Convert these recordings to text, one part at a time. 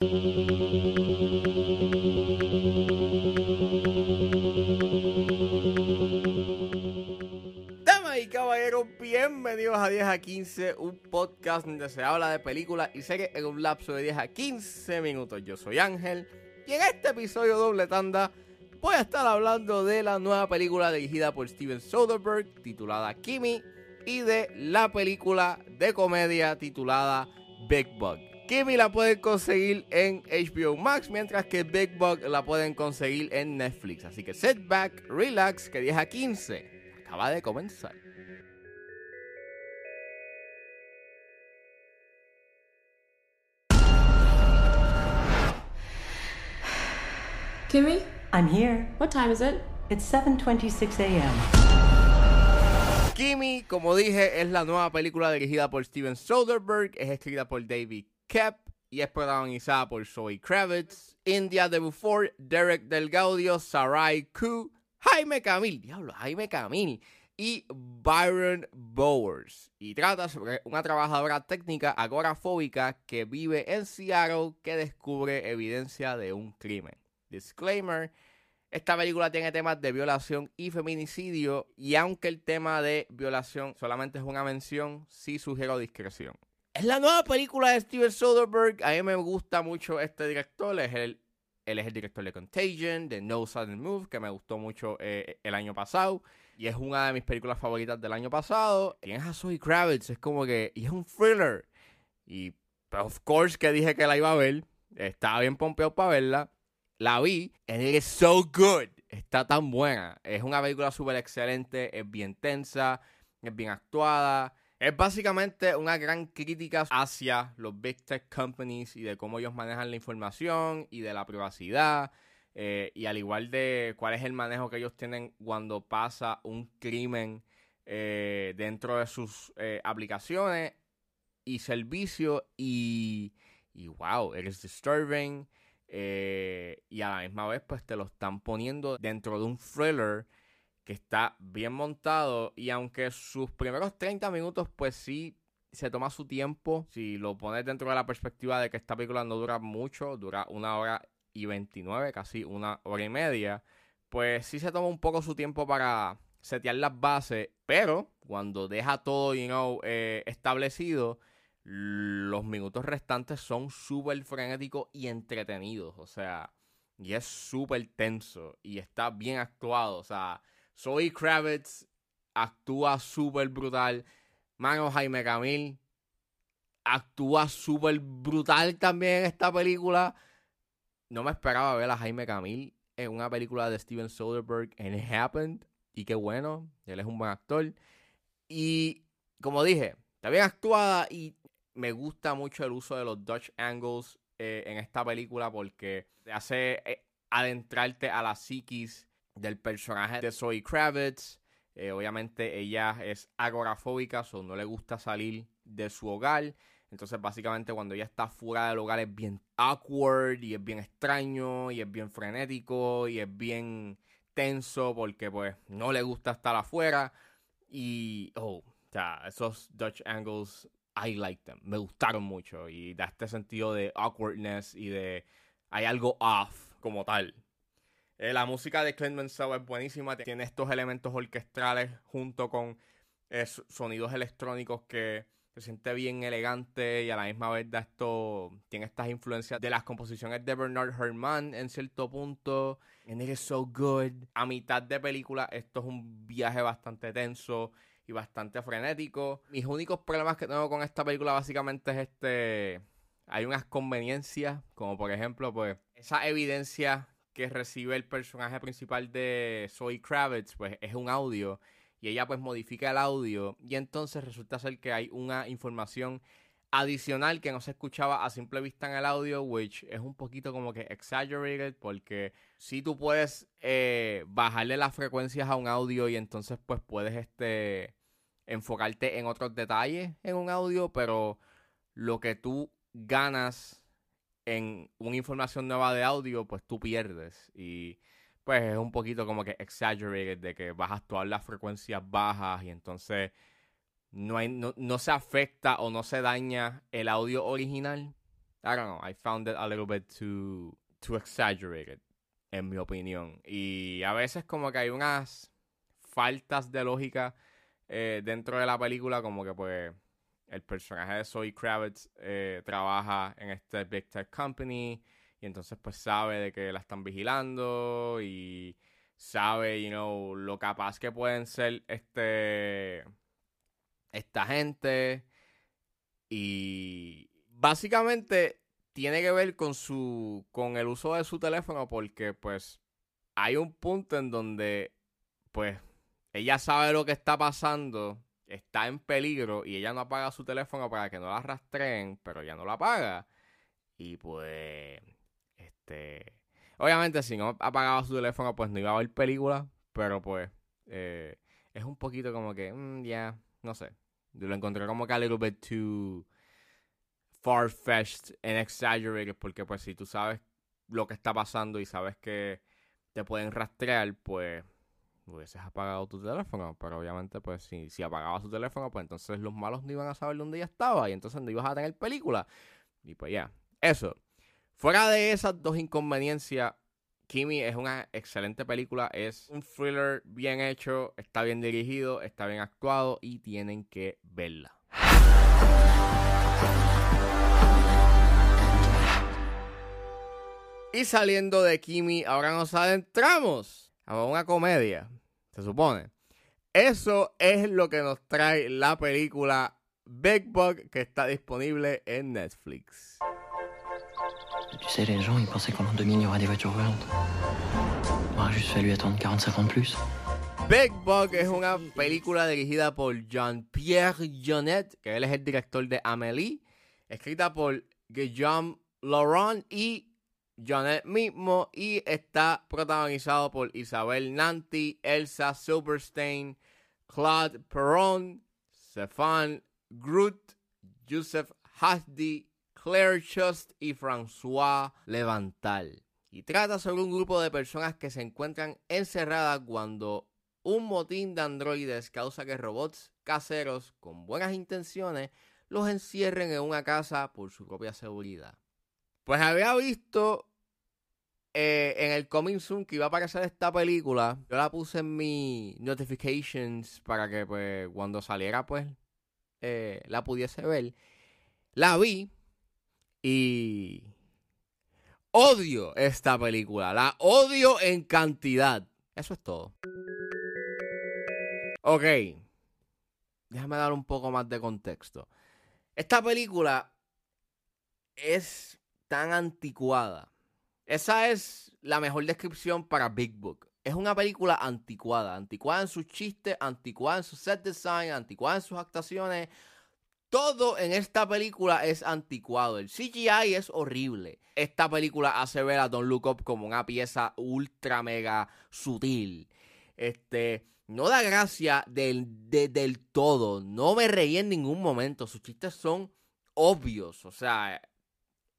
Damas y caballeros, bienvenidos a 10 a 15, un podcast donde se habla de películas y series en un lapso de 10 a 15 minutos. Yo soy Ángel y en este episodio doble tanda voy a estar hablando de la nueva película dirigida por Steven Soderbergh titulada Kimi y de la película de comedia titulada Big Bug. Kimi la pueden conseguir en HBO Max, mientras que Big Bug la pueden conseguir en Netflix. Así que sit back, relax, que 10 a 15 acaba de comenzar. Kimmy, I'm here. what time is it? It's 7:26 a.m. Kimi, como dije, es la nueva película dirigida por Steven Soderbergh, es escrita por David Kep y es protagonizada por Zoe Kravitz, India de Before, Derek Del Gaudio, Sarai Ku, Jaime Camil, diablo, Jaime Camil y Byron Bowers. Y trata sobre una trabajadora técnica agorafóbica que vive en Seattle que descubre evidencia de un crimen. Disclaimer. Esta película tiene temas de violación y feminicidio y aunque el tema de violación solamente es una mención, sí sugiero discreción. Es la nueva película de Steven Soderbergh. A mí me gusta mucho este director. Es el, él es el director de Contagion, de No Sudden Move, que me gustó mucho eh, el año pasado. Y es una de mis películas favoritas del año pasado. Tienes a Zoe Kravitz, es como que... Y es un thriller. Y, pues, of course, que dije que la iba a ver. Estaba bien pompeado para verla la vi and it is so good. Está tan buena. Es una película súper excelente, es bien tensa, es bien actuada. Es básicamente una gran crítica hacia los big tech companies y de cómo ellos manejan la información y de la privacidad. eh, y al igual de cuál es el manejo que ellos tienen cuando pasa un crimen eh, dentro de sus eh, aplicaciones y servicios. Y, y wow, is disturbing. Y a la misma vez, pues te lo están poniendo dentro de un thriller está bien montado. Y aunque sus primeros 30 minutos, pues sí se toma su tiempo. Si lo pones dentro de la perspectiva de que esta película no dura mucho, dura una hora y 29, casi una hora y media. Pues sí se toma un poco su tiempo para setear las bases. Pero cuando deja todo, you know, eh, establecido los minutos restantes son súper frenéticos y entretenidos. O sea, y es súper tenso y está bien actuado. O sea, Zoe Kravitz actúa súper brutal. Mano Jaime Camil actúa súper brutal también en esta película. No me esperaba ver a Jaime Camil en una película de Steven Soderbergh and It Happened. Y qué bueno, él es un buen actor. Y como dije, está bien actuada y me gusta mucho el uso de los Dutch Angles eh, en esta película porque te hace eh, adentrarte a la psiquis del personaje de Zoe Kravitz. Eh, obviamente ella es agorafóbica, o no le gusta salir de su hogar. Entonces básicamente cuando ella está fuera del hogar es bien awkward y es bien extraño y es bien frenético y es bien tenso porque pues no le gusta estar afuera. Y, oh, o sea, esos Dutch Angles I like them. Me gustaron mucho. Y da este sentido de awkwardness y de. Hay algo off como tal. Eh, la música de Clint Mansell es buenísima. Tiene estos elementos orquestrales junto con eh, sonidos electrónicos que se siente bien elegante y a la misma vez da esto. Tiene estas influencias de las composiciones de Bernard Herrmann en cierto punto. And it is so good. A mitad de película, esto es un viaje bastante tenso y bastante frenético. Mis únicos problemas que tengo con esta película básicamente es este... Hay unas conveniencias, como por ejemplo, pues, esa evidencia que recibe el personaje principal de Zoe Kravitz, pues es un audio. Y ella pues modifica el audio. Y entonces resulta ser que hay una información adicional que no se escuchaba a simple vista en el audio, which es un poquito como que exaggerated, porque si tú puedes eh, bajarle las frecuencias a un audio y entonces pues puedes este enfocarte en otros detalles en un audio, pero lo que tú ganas en una información nueva de audio, pues tú pierdes. Y pues es un poquito como que exaggerated de que vas a actuar las frecuencias bajas y entonces no, hay, no, no se afecta o no se daña el audio original, I don't know, I found it a little bit too, too exaggerated, en mi opinión. Y a veces como que hay unas faltas de lógica eh, dentro de la película, como que pues personaje de Zoe Kravitz eh, trabaja en este Big Tech Company y entonces pues sabe de que la están vigilando y sabe, you know, lo capaz que pueden ser este esta gente. Y básicamente tiene que ver con su con el uso de su teléfono porque pues hay un punto en donde pues ella sabe lo que está pasando, está en peligro y ella no apaga su teléfono para que no la rastreen, pero ella no la apaga. Y pues este obviamente si no apagaba su teléfono pues no iba a ver película, pero pues eh, es un poquito como que mm, ya, no sé. Yo lo encontré como que a little bit too far-fetched and exaggerated porque pues si tú sabes lo que está pasando y sabes que te pueden rastrear, pues hubieses apagado tu teléfono, pero obviamente pues si, si apagabas tu teléfono, pues entonces los malos no iban a saber dónde ya estaba y entonces no ibas a tener película. Y pues ya, eso. Fuera de esas dos inconveniencias, Kimi es una excelente película, es un thriller bien hecho, está bien dirigido, está bien actuado y tienen que verla. Y saliendo de Kimi, ahora nos adentramos a una comedia, se supone. Eso es lo que nos trae la película Big Bug que está disponible en Netflix. Tu sais, les gens, ils pensaient qu'en l'an 2000, il y aura des voitures volantes. Il aura juste fallu attendre 45 ans de plus. Big Bug es una película dirigida por Jean-Pierre Jeunet, que él es el director de Amélie, escrita por Guillaume Laurent y Janet mismo y está protagonizado por Isabel Nanty, Elsa Silverstein, Claude Perron, Stefan Groot, Joseph Hasdy, Claire Chust y François Levantal. Y trata sobre un grupo de personas que se encuentran encerradas cuando un motín de androides causa que robots caseros con buenas intenciones los encierren en una casa por su propia seguridad. Pues había visto eh, en el coming soon que iba a aparecer esta película, yo la puse en mi notifications para que pues cuando saliera pues eh, la pudiese ver. La vi y odio esta película, la odio en cantidad. Eso es todo. Ok, déjame dar un poco más de contexto. Esta película es tan anticuada esa es la mejor descripción para Big Book. Es una película anticuada, anticuada en sus chistes, anticuada en su set design, anticuada en sus actuaciones. Todo en esta película es anticuado. El CGI es horrible. Esta película hace ver a Don't Look Up como una pieza ultra mega sutil. Este, no da gracia del, del todo. No me reí en ningún momento. Sus chistes son obvios. O sea,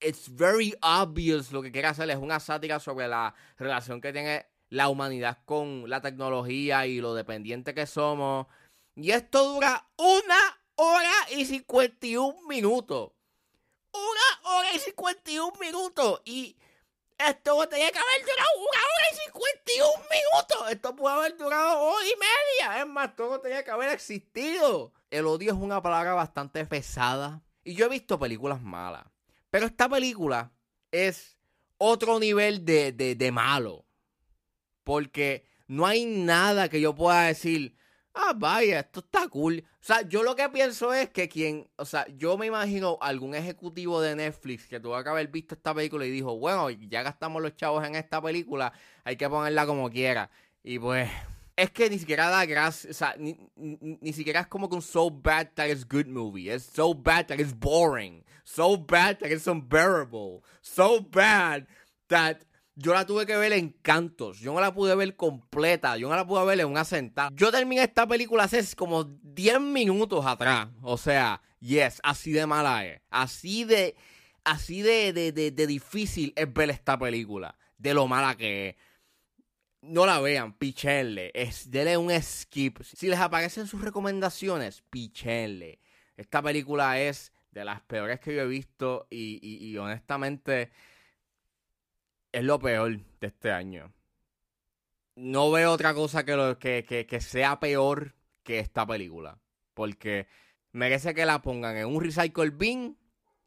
it's very obvious lo que quiere hacer es una sátira sobre la relación que tiene la humanidad con la tecnología y lo dependiente que somos. Y esto dura una hora y 51 minutos. Una hora y 51 minutos. Y esto tenía que haber durado una hora y 51 minutos. Esto puede haber durado hora y media. Es más, todo tenía que haber existido. El odio es una palabra bastante pesada. Y yo he visto películas malas. Pero esta película es otro nivel de, de, malo. Porque no hay nada que yo pueda decir, ah, vaya, esto está cool. O sea, yo lo que pienso es que quien, o sea, yo me imagino algún ejecutivo de Netflix que tuvo que haber visto esta película y dijo, bueno, ya gastamos los chavos en esta película, hay que ponerla como quiera. Y pues, es que ni siquiera da gracia, o sea, ni, ni, siquiera es como que un so bad that it's good movie. Es so bad that it's boring. So bad that it's unbearable. So bad that yo la tuve que ver en cantos. Yo no la pude ver completa. Yo no la pude ver en una sentada. Yo terminé esta película hace como 10 minutos atrás. O sea, yes, así de mala es. Así de, así de, de, de, de difícil es ver esta película. De lo mala que es no la vean, pichenle. Es, denle un skip. Si les aparecen sus recomendaciones, pichenle. Esta película es de las peores que yo he visto y, y- honestamente es lo peor de este año. No veo otra cosa que, lo, que, que, que sea peor que esta película. Porque merece que la pongan en un recycle bin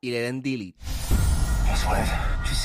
y le den delete.